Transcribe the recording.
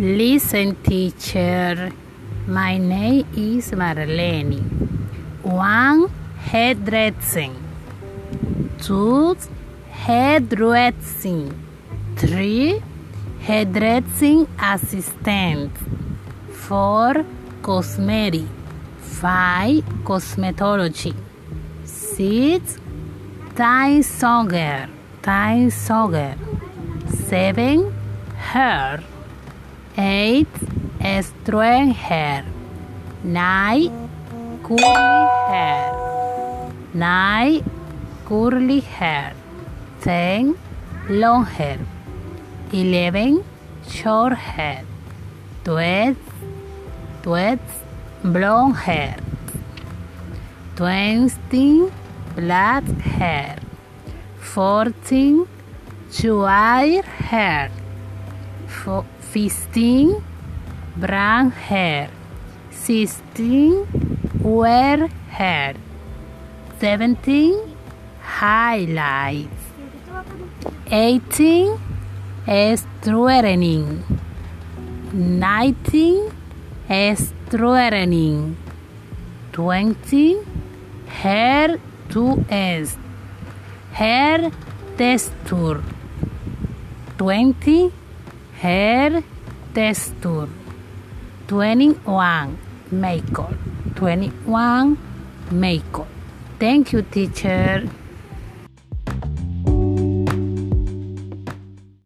Listen, teacher. My name is Marlene. One, hairdressing. Two, hairdressing. Three, hairdressing assistant. Four, cosmetic. Five, cosmetology. Six, tie sogger. Tie sogger. Seven, hair. Eight, straight hair. Nine, curly hair. Nine, curly hair. Ten, long hair. Eleven, short hair. Twelve, twelve, blonde hair. Twenty, black hair. Fourteen, white hair. Fifteen, brown hair. Sixteen, wear hair. Seventeen, highlights. Eighteen, straightening. Nineteen, straightening. Twenty, hair to S. Hair texture. Twenty, hair texture. Twenty-one, makeup. Twenty-one, makeup. Thank you, teacher.